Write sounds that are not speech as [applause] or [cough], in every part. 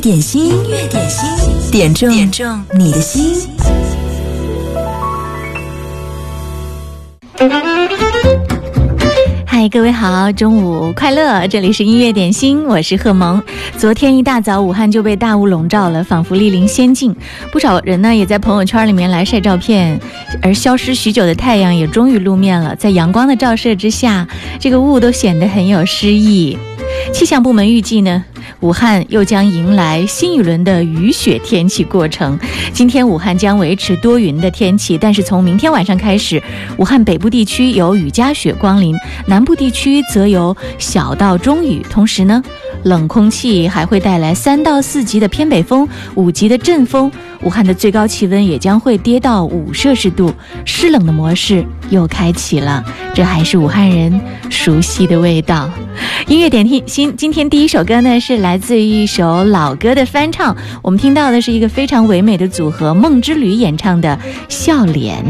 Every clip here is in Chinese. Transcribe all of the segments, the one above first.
点心，音乐点心，点中点中你的心。嗨，各位好，中午快乐！这里是音乐点心，我是贺萌。昨天一大早，武汉就被大雾笼罩了，仿佛莅临仙境。不少人呢，也在朋友圈里面来晒照片。而消失许久的太阳也终于露面了，在阳光的照射之下，这个雾都显得很有诗意。气象部门预计呢。武汉又将迎来新一轮的雨雪天气过程。今天武汉将维持多云的天气，但是从明天晚上开始，武汉北部地区有雨夹雪光临，南部地区则有小到中雨。同时呢，冷空气还会带来三到四级的偏北风、五级的阵风。武汉的最高气温也将会跌到五摄氏度，湿冷的模式又开启了。这还是武汉人熟悉的味道。音乐点听，新今天第一首歌呢是。来自一首老歌的翻唱，我们听到的是一个非常唯美的组合梦之旅演唱的《笑脸》。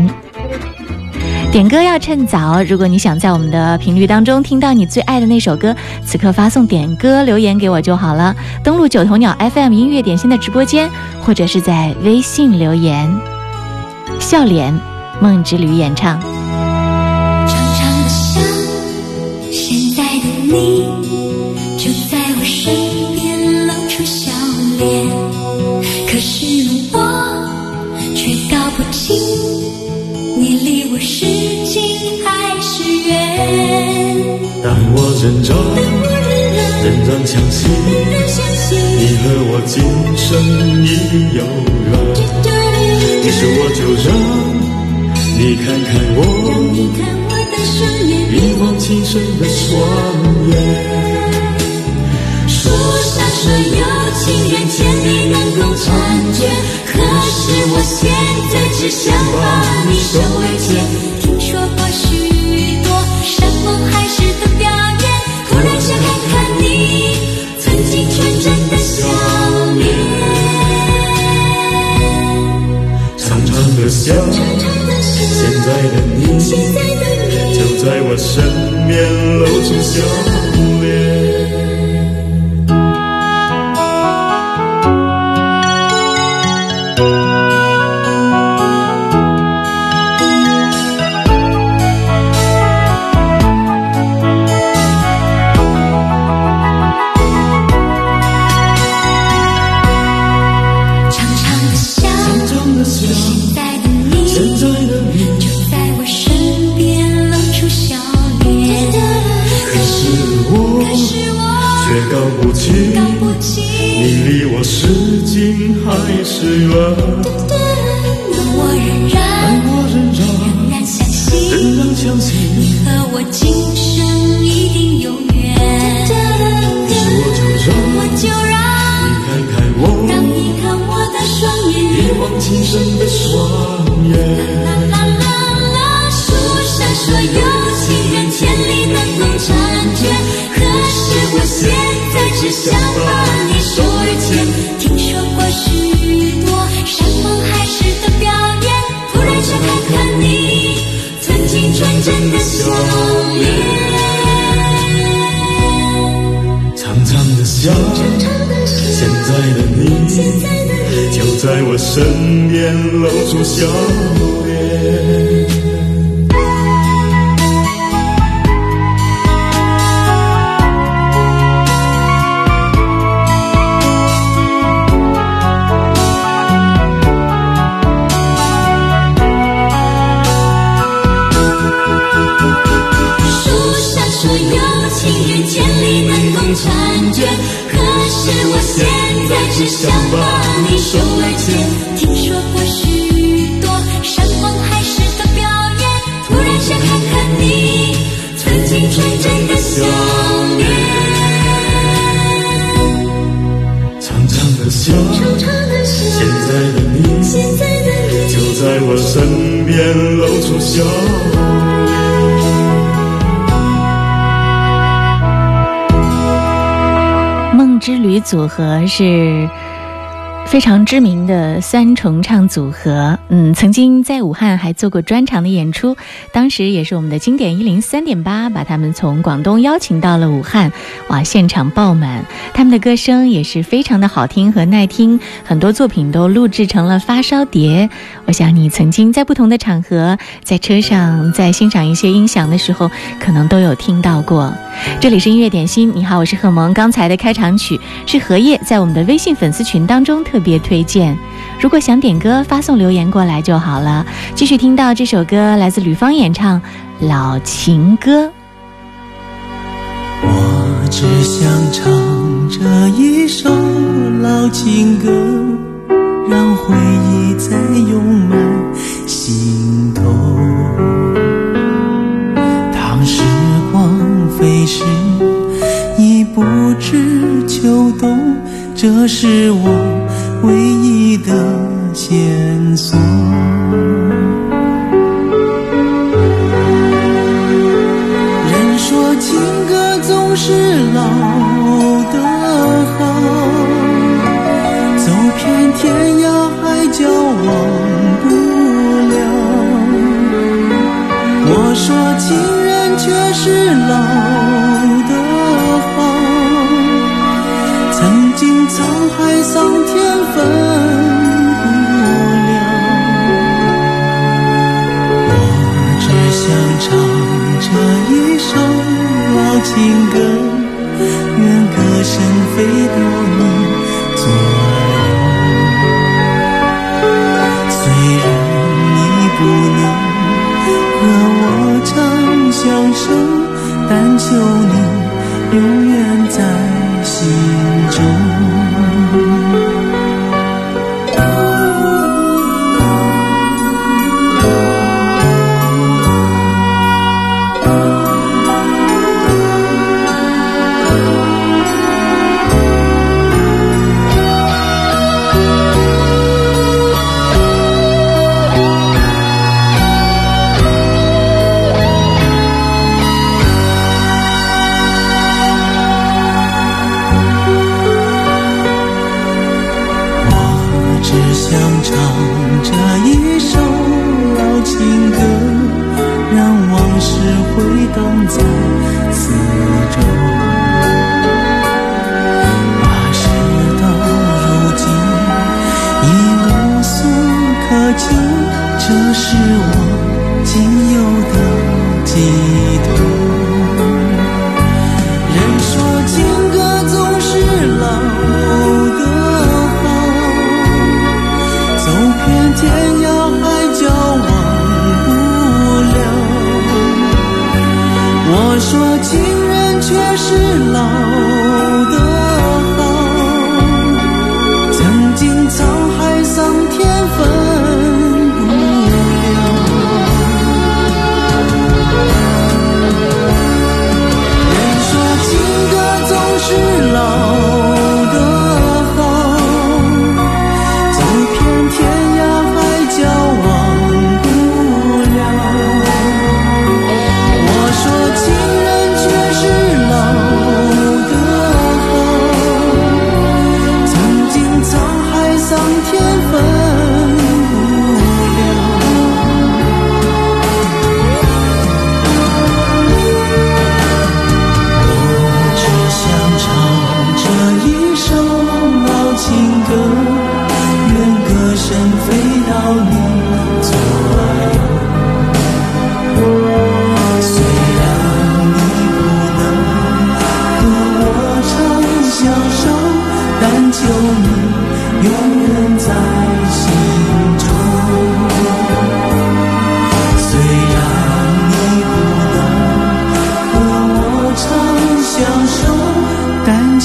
点歌要趁早，如果你想在我们的频率当中听到你最爱的那首歌，此刻发送点歌留言给我就好了。登录九头鸟 FM 音乐点心的直播间，或者是在微信留言，《笑脸》梦之旅演唱。长长的笑，现在的你。仍然相信你和我今生已有缘。于是我就让你看看我让你看我的双眼，一往情深的双眼。书上说有情人千里能共婵娟，可是我现在只想把你手握牵，听说过许。的笑，现在的你，就在我身边露出笑脸。组合是。非常知名的三重唱组合，嗯，曾经在武汉还做过专场的演出，当时也是我们的经典一零三点八把他们从广东邀请到了武汉，哇，现场爆满，他们的歌声也是非常的好听和耐听，很多作品都录制成了发烧碟。我想你曾经在不同的场合，在车上在欣赏一些音响的时候，可能都有听到过。这里是音乐点心，你好，我是贺萌。刚才的开场曲是《荷叶》，在我们的微信粉丝群当中特。别推荐，如果想点歌，发送留言过来就好了。继续听到这首歌，来自吕方演唱《老情歌》。我只想唱这一首老情歌，让回忆再涌满心头。当时光飞逝，已不知秋冬，这是我。回忆的线索。人说情歌总是老的好，走遍天涯海角忘不了。我说情人却是老。情歌，愿歌声飞到你左右。虽然你不能和我长相守，但求你永远在心中。我说，情人却是老的。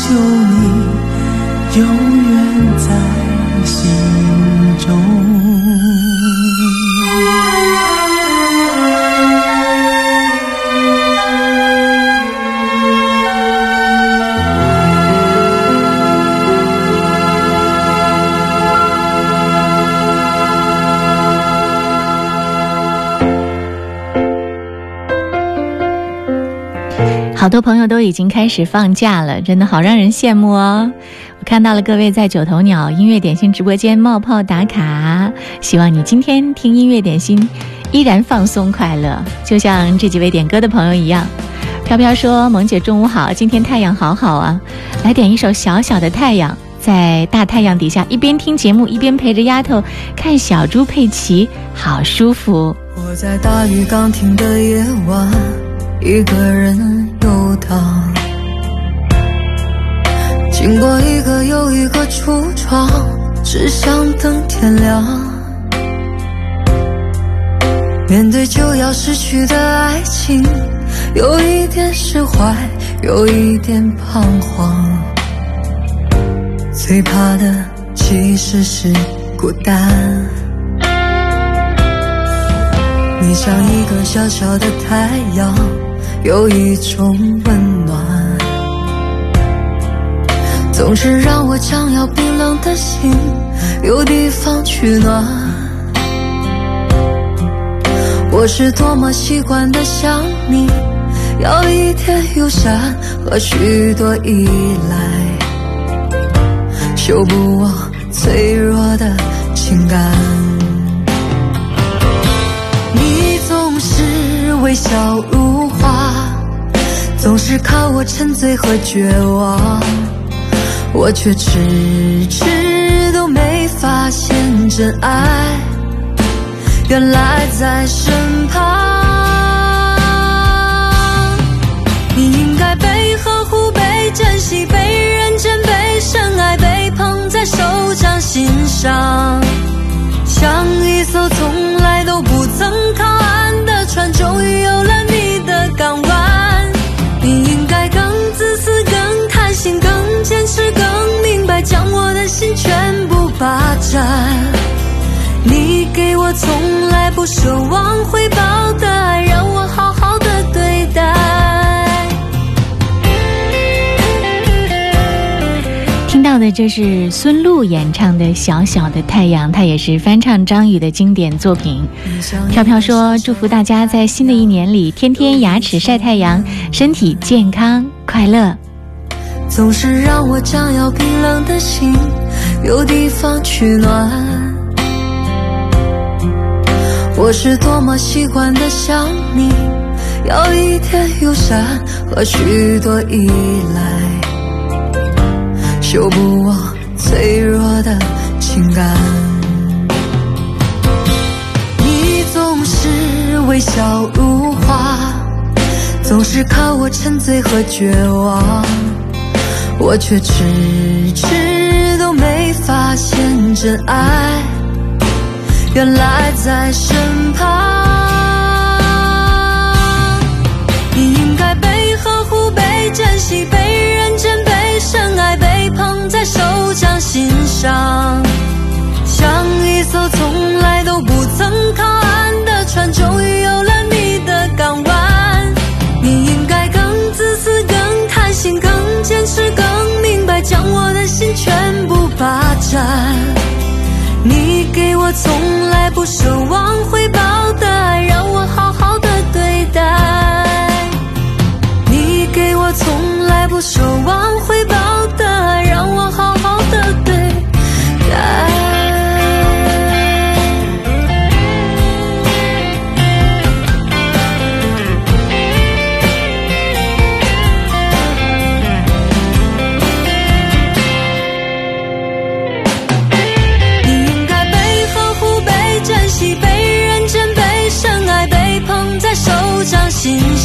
就你永远在心中。好多朋友都已经开始放假了，真的好让人羡慕哦！我看到了各位在九头鸟音乐点心直播间冒泡打卡，希望你今天听音乐点心依然放松快乐，就像这几位点歌的朋友一样。飘飘说：“萌姐中午好，今天太阳好好啊，来点一首小小的太阳，在大太阳底下一边听节目一边陪着丫头看小猪佩奇，好舒服。”我在大雨刚停的夜晚。一个人游荡，经过一个又一个橱窗，只想等天亮。面对就要失去的爱情，有一点释怀，有一点彷徨。最怕的其实是孤单。你像一个小小的太阳。有一种温暖，总是让我将要冰冷的心有地方取暖。我是多么习惯的想你，要一点忧伤和许多依赖，修补我脆弱的情感。你总是微笑如。总是靠我沉醉和绝望，我却迟迟都没发现真爱原来在身旁。你应该被呵护、被珍惜、被认真、被深爱、被捧在手掌心上，像一艘从来都不曾。你给我从来不奢望回报的爱，让我好好的对待。听到的这是孙露演唱的《小小的太阳》，她也是翻唱张宇的经典作品。飘飘说：“祝福大家在新的一年里，天天牙齿晒太阳，身体健康，快乐。”总是让我将要冰冷的心。有地方取暖，我是多么习惯的想你，要一点友善和许多依赖，修补我脆弱的情感。你总是微笑如花，总是看我沉醉和绝望。我却迟迟都没发现真爱，原来在身旁。你应该被呵护、被珍惜、被认真、被深爱、被捧在手掌心上，像一艘从来都不曾靠岸的船，终于有了你的港。我从来不奢望回报的爱，让我好好的对待。你给我从来不奢望回报。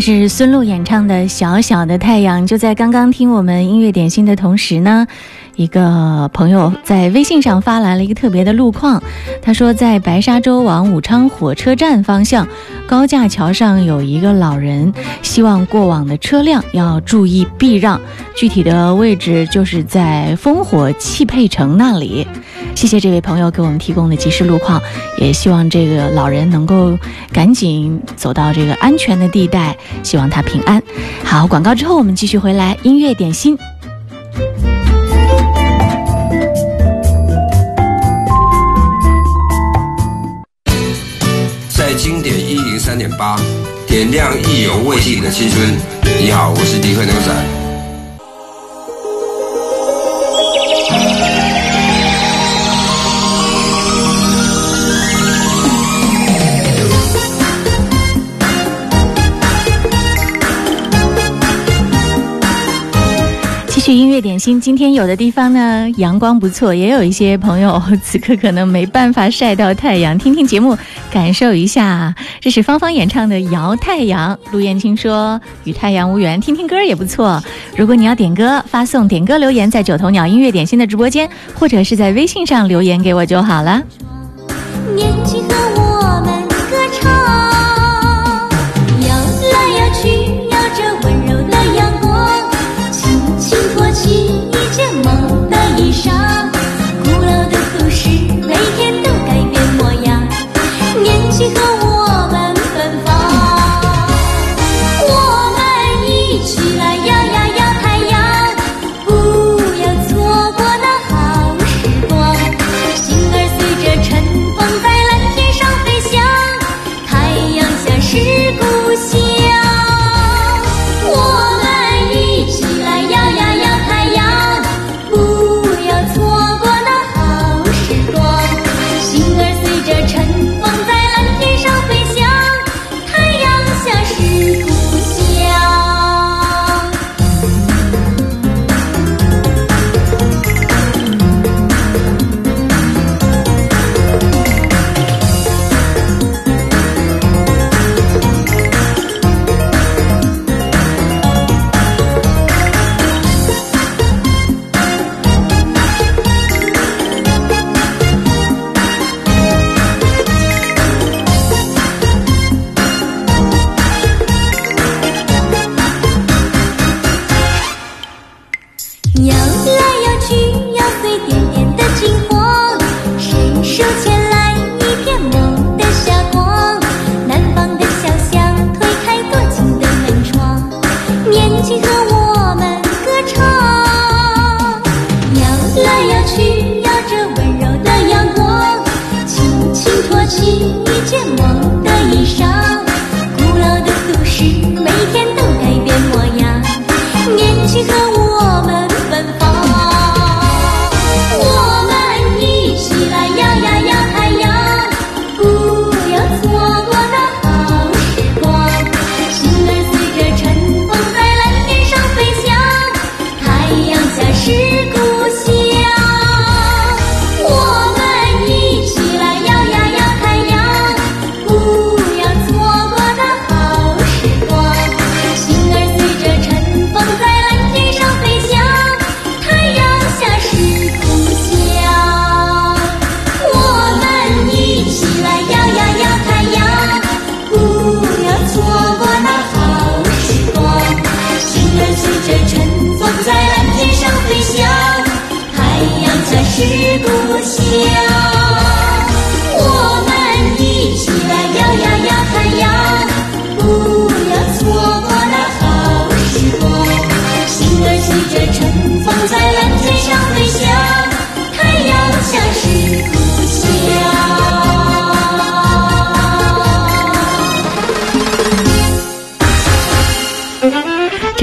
是孙露演唱的《小小的太阳》，就在刚刚听我们音乐点心的同时呢，一个朋友在微信上发来了一个特别的路况。他说，在白沙洲往武昌火车站方向高架桥上有一个老人，希望过往的车辆要注意避让。具体的位置就是在烽火汽配城那里。谢谢这位朋友给我们提供的及时路况，也希望这个老人能够赶紧走到这个安全的地带，希望他平安。好，广告之后我们继续回来，音乐点心，在经典一零三点八点亮意犹未尽的青春。你好，我是迪克牛仔。点心，今天有的地方呢阳光不错，也有一些朋友此刻可能没办法晒到太阳，听听节目，感受一下。这是芳芳演唱的《摇太阳》，陆燕青说：“与太阳无缘，听听歌也不错。”如果你要点歌，发送点歌留言在九头鸟音乐点心的直播间，或者是在微信上留言给我就好了。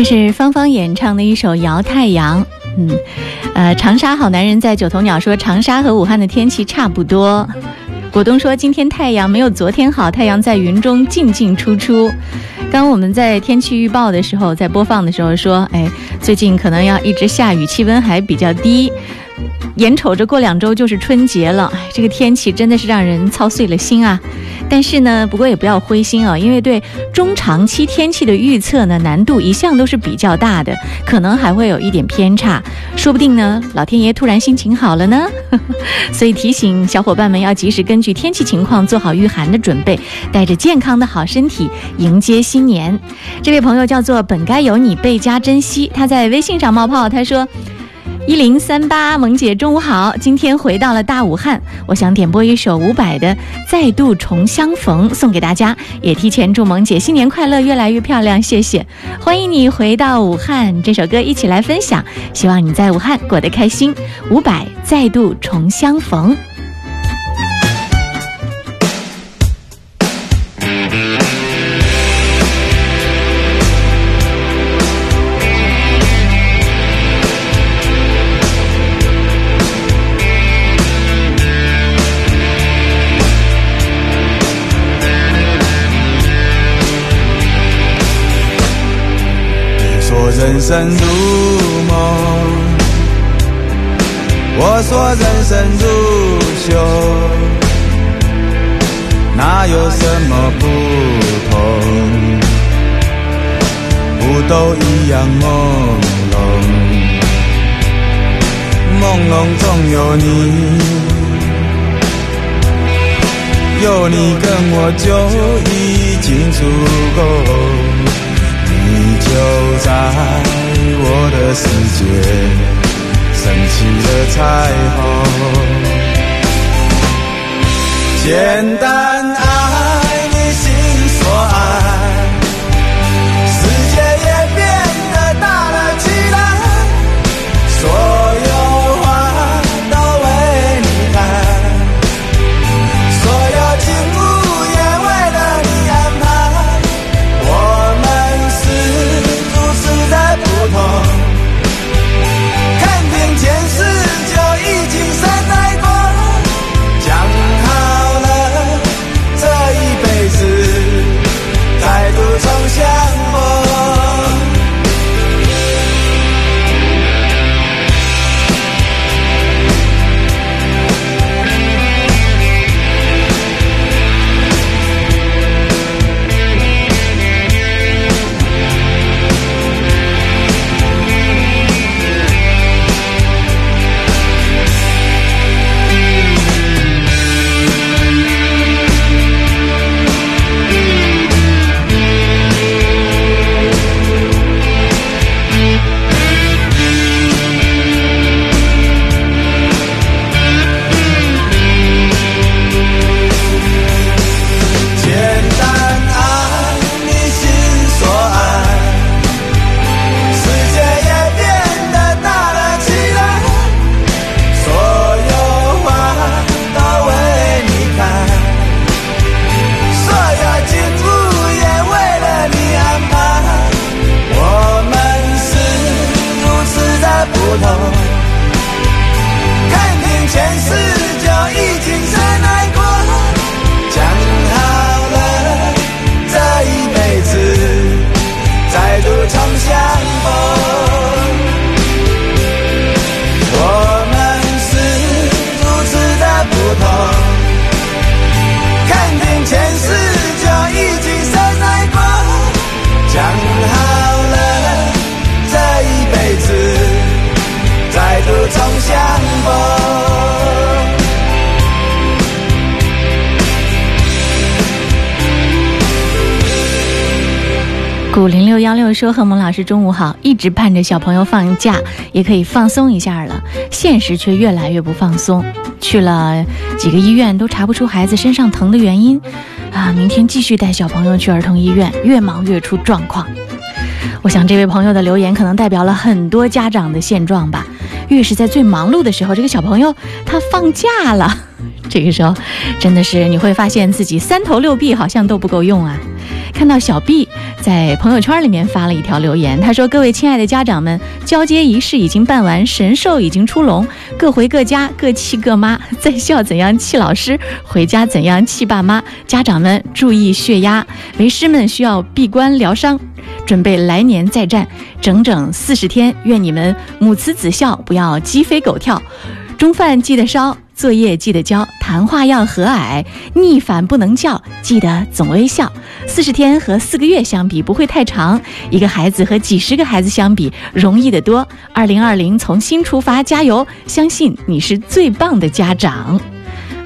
是芳芳演唱的一首《摇太阳》。嗯，呃，长沙好男人在九头鸟说长沙和武汉的天气差不多。果东说今天太阳没有昨天好，太阳在云中进进出出。刚我们在天气预报的时候，在播放的时候说，哎，最近可能要一直下雨，气温还比较低。眼瞅着过两周就是春节了，这个天气真的是让人操碎了心啊。但是呢，不过也不要灰心哦，因为对中长期天气的预测呢，难度一向都是比较大的，可能还会有一点偏差，说不定呢，老天爷突然心情好了呢。[laughs] 所以提醒小伙伴们要及时根据天气情况做好御寒的准备，带着健康的好身体迎接新年。这位朋友叫做本该有你倍加珍惜，他在微信上冒泡，他说。一零三八，萌姐中午好，今天回到了大武汉，我想点播一首伍佰的《再度重相逢》送给大家，也提前祝萌姐新年快乐，越来越漂亮，谢谢，欢迎你回到武汉，这首歌一起来分享，希望你在武汉过得开心，伍佰《再度重相逢》。人生如梦，我说人生如秀，哪有什么不同？不都一样朦胧？朦胧中有你，有你跟我就已经足够。就在我的世界，升起了彩虹。简单。是中午好，一直盼着小朋友放假，也可以放松一下了。现实却越来越不放松，去了几个医院都查不出孩子身上疼的原因，啊！明天继续带小朋友去儿童医院。越忙越出状况，我想这位朋友的留言可能代表了很多家长的现状吧。越是在最忙碌的时候，这个小朋友他放假了。这个时候，真的是你会发现自己三头六臂好像都不够用啊！看到小 B 在朋友圈里面发了一条留言，他说：“各位亲爱的家长们，交接仪式已经办完，神兽已经出笼，各回各家，各气各妈。在校怎样气老师，回家怎样气爸妈。家长们注意血压，为师们需要闭关疗伤，准备来年再战整整四十天。愿你们母慈子孝，不要鸡飞狗跳，中饭记得烧。”作业记得交，谈话要和蔼，逆反不能叫，记得总微笑。四十天和四个月相比不会太长，一个孩子和几十个孩子相比容易得多。二零二零从新出发，加油！相信你是最棒的家长。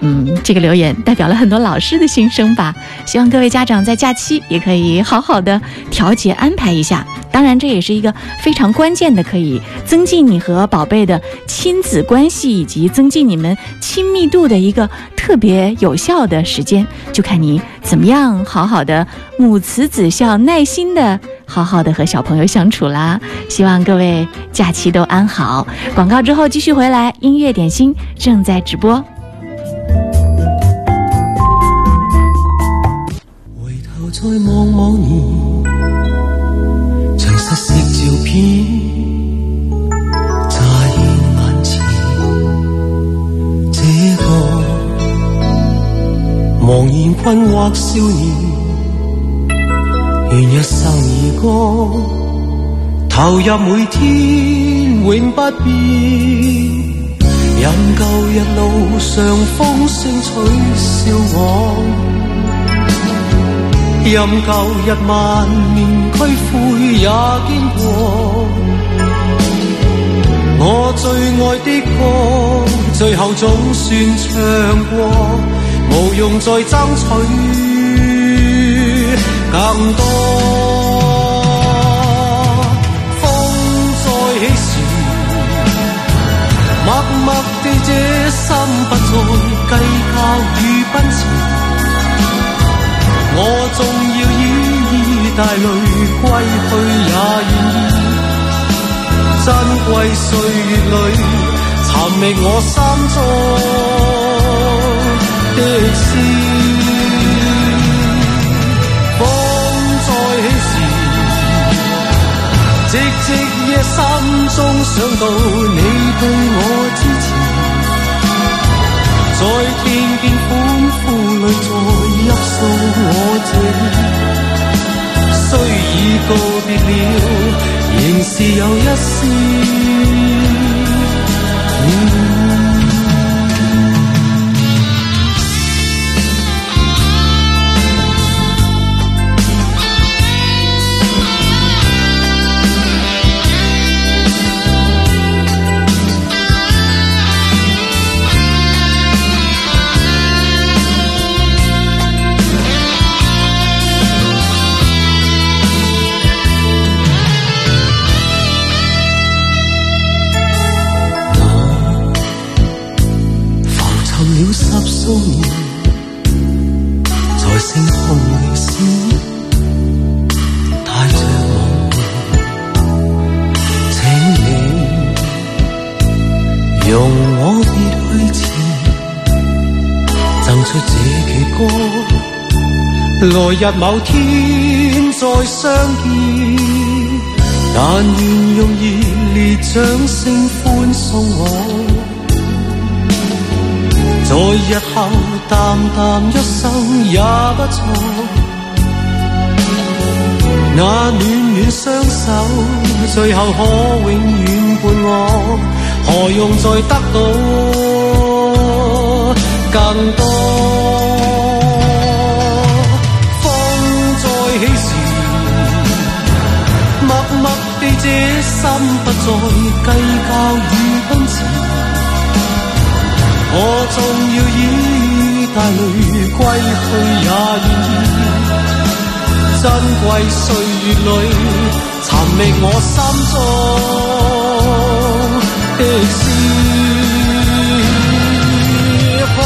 嗯，这个留言代表了很多老师的心声吧？希望各位家长在假期也可以好好的调节安排一下。当然，这也是一个非常关键的，可以增进你和宝贝的亲子关系以及增进你们亲密度的一个特别有效的时间。就看你怎么样好好的母慈子孝，耐心的好好的和小朋友相处啦。希望各位假期都安好。广告之后继续回来，音乐点心正在直播。再望望，年，像失色照片乍现眼前。这个茫然困惑少年，愿一生而歌投入每天，永不变。任旧日路上风声取笑我。任旧日万念俱灰也经过，我最爱的歌，最后总算唱过，无用再争取更多。风再起时，默默地这心不再计较与奔驰，我在。带泪归去也愿意，珍贵岁月里寻觅我心中的诗。风再起时，寂寂夜深中想到你对我支持，在片片痛苦里再入宿我心。虽已告别了，仍是有一丝。容我别去前，赠出这曲歌，来日某天再相见。但愿用热烈掌声欢送我，在日后淡淡一生也不错。那暖暖双手，最后可永远伴我。何用再得到更多？风再起时，默默地这心不再计较与奔驰。我纵要依带泪归去也愿意，珍贵岁月里寻觅我心中。的事，可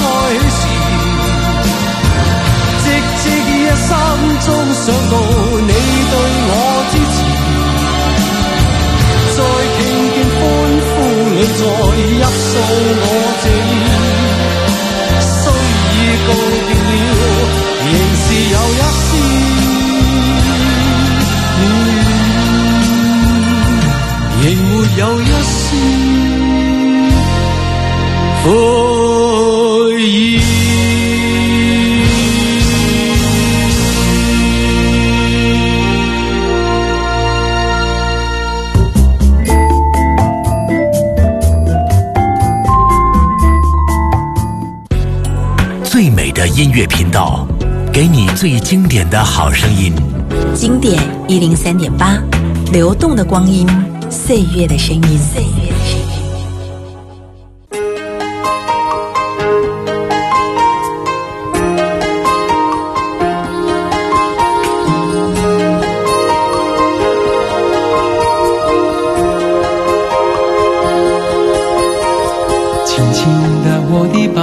再起时。直至一生中想到你对我支持，再听见欢呼你再泣诉我谢最美的音乐频道，给你最经典的好声音。经典一零三点八，流动的光阴，岁月的声音。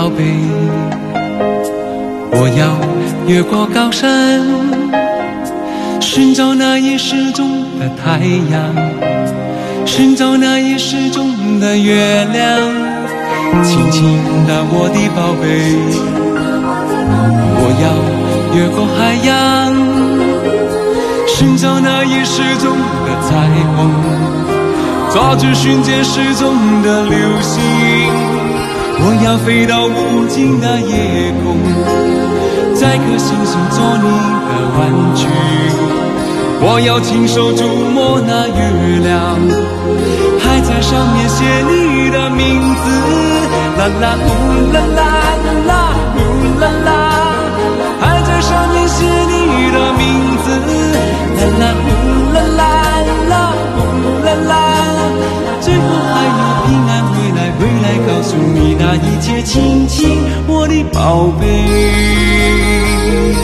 宝贝，我要越过高山，寻找那已失踪的太阳，寻找那已失踪的月亮。亲亲的我的宝贝，我要越过海洋，寻找那已失踪的彩虹，抓住瞬间失踪的流星。我要飞到无尽的夜空，摘颗星星做你的玩具。我要亲手触摸那月亮，还在上面写你的名字。啦啦呼啦啦啦呼啦啦，还在上面写你的名字。啦啦。你那一切亲亲，我的宝贝。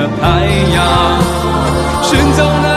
的太阳，寻找。那。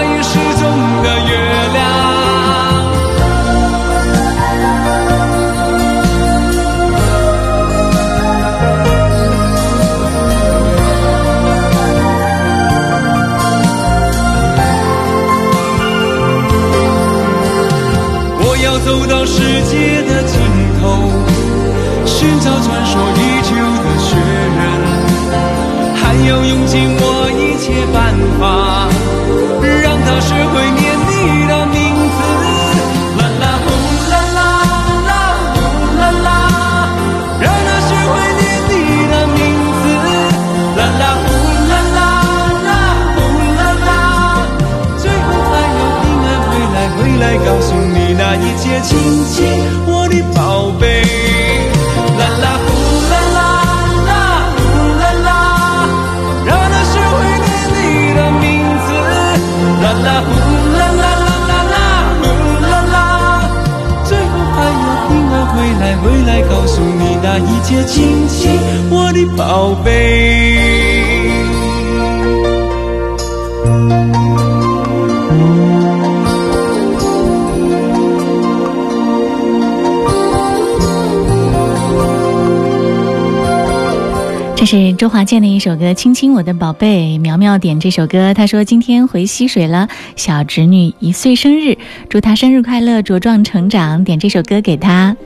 这是周华健的一首歌《亲亲我的宝贝》，苗苗点这首歌。他说今天回溪水了，小侄女一岁生日，祝她生日快乐，茁壮成长。点这首歌给她。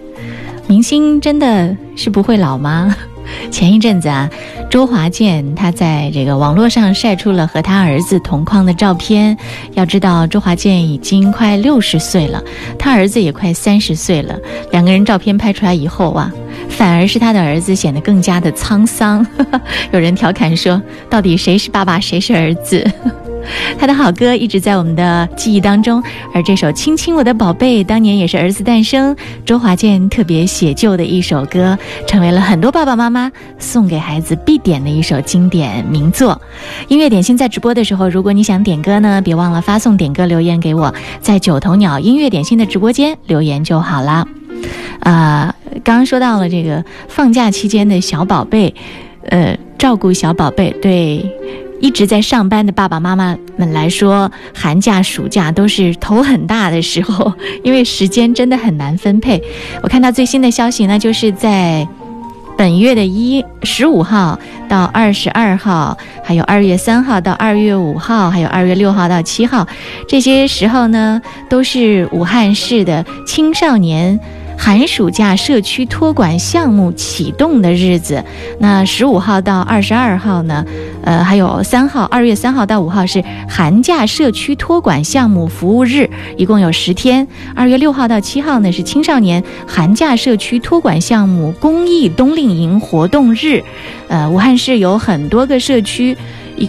明星真的是不会老吗？前一阵子啊，周华健他在这个网络上晒出了和他儿子同框的照片。要知道，周华健已经快六十岁了，他儿子也快三十岁了。两个人照片拍出来以后啊。反而是他的儿子显得更加的沧桑。[laughs] 有人调侃说：“到底谁是爸爸，谁是儿子？” [laughs] 他的好歌一直在我们的记忆当中，而这首《亲亲我的宝贝》当年也是儿子诞生，周华健特别写就的一首歌，成为了很多爸爸妈妈送给孩子必点的一首经典名作。音乐点心在直播的时候，如果你想点歌呢，别忘了发送点歌留言给我，在九头鸟音乐点心的直播间留言就好了。啊，刚刚说到了这个放假期间的小宝贝，呃，照顾小宝贝，对，一直在上班的爸爸妈妈们来说，寒假、暑假都是头很大的时候，[laughs] 因为时间真的很难分配。我看到最新的消息呢，就是在本月的一十五号到二十二号，还有二月三号到二月五号，还有二月六号到七号，这些时候呢，都是武汉市的青少年。寒暑假社区托管项目启动的日子，那十五号到二十二号呢？呃，还有三号，二月三号到五号是寒假社区托管项目服务日，一共有十天。二月六号到七号呢是青少年寒假社区托管项目公益冬令营活动日。呃，武汉市有很多个社区，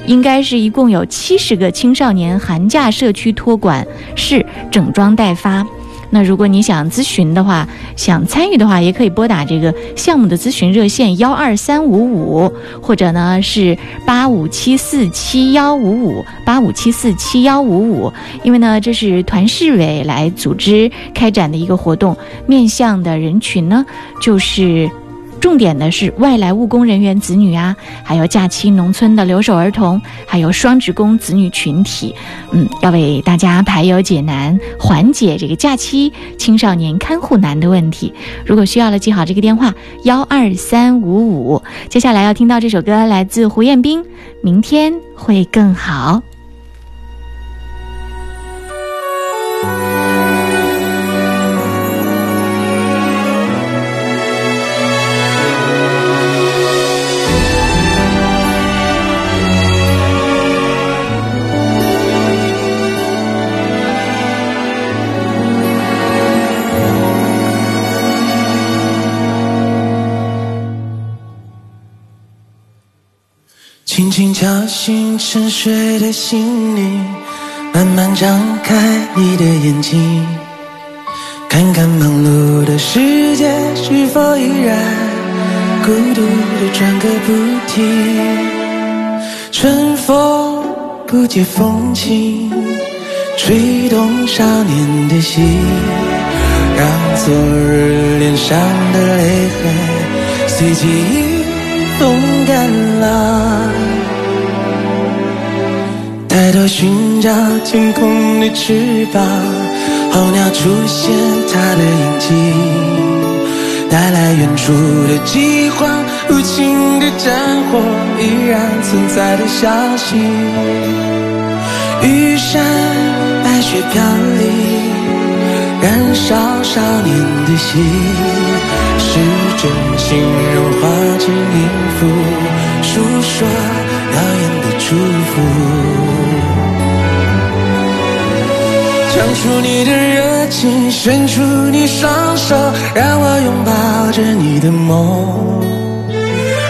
应该是一共有七十个青少年寒假社区托管室整装待发。那如果你想咨询的话，想参与的话，也可以拨打这个项目的咨询热线幺二三五五，或者呢是八五七四七幺五五八五七四七幺五五。因为呢，这是团市委来组织开展的一个活动，面向的人群呢就是。重点的是外来务工人员子女啊，还有假期农村的留守儿童，还有双职工子女群体，嗯，要为大家排忧解难，缓解这个假期青少年看护难的问题。如果需要了，记好这个电话幺二三五五。接下来要听到这首歌，来自胡彦斌，《明天会更好》。你的眼睛，看看忙碌的世界是否依然孤独地转个不停。春风不解风情，吹动少年的心，让昨日脸上的泪痕随记忆风干了。抬头寻找天空的翅膀，候鸟出现它的影迹，带来远处的饥荒，无情的战火依然存在的消息。玉山白雪飘零，燃烧少年的心。真心融化成音符，诉说那样的祝福。唱出你的热情，伸出你双手，让我拥抱着你的梦，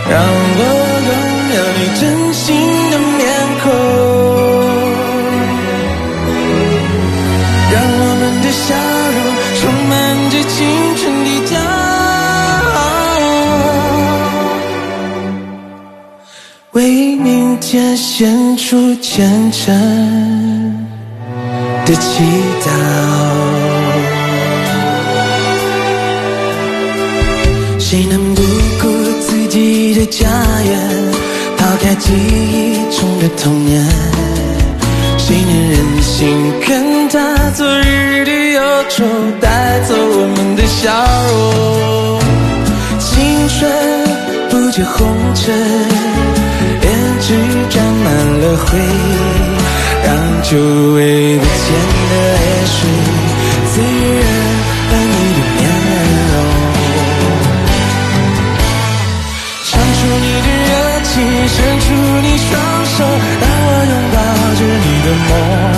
让我拥有你真心的面孔。间献出虔诚的祈祷。谁能不顾自己的家园，抛开记忆中的童年？谁能忍心看他昨日的忧愁带走我们的笑容？青春不解红尘。满了灰，让久违不见的泪水滋润了你的面容。唱出你的热情，伸出你双手，让我拥抱着你的梦。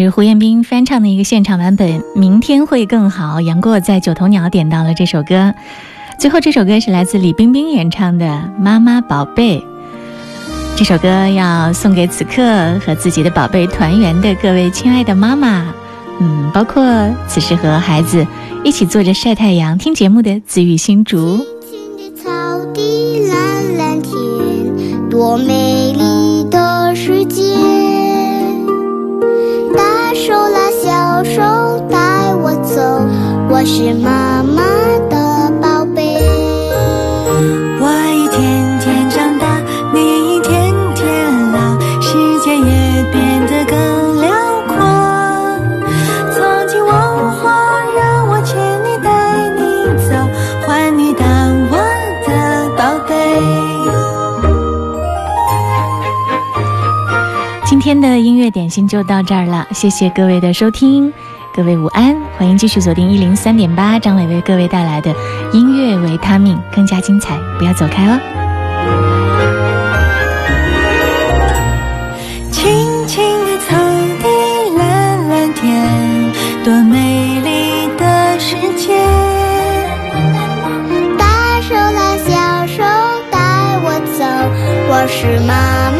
是胡彦斌翻唱的一个现场版本，《明天会更好》。杨过在九头鸟点到了这首歌。最后这首歌是来自李冰冰演唱的《妈妈宝贝》，这首歌要送给此刻和自己的宝贝团圆的各位亲爱的妈妈，嗯，包括此时和孩子一起坐着晒太阳听节目的紫雨新竹。青青的草地蓝蓝天，多美丽。我是妈妈的宝贝，我一天天长大，你一天天老，世界也变得更辽阔。从今往后，让我牵你带你走，换你当我的宝贝。今天的音乐点心就到这儿了，谢谢各位的收听。各位午安，欢迎继续锁定一零三点八，张磊为各位带来的音乐维他命更加精彩，不要走开哦。青青的草地，蓝蓝天，多美丽的世界。大手拉小手，带我走，我是妈。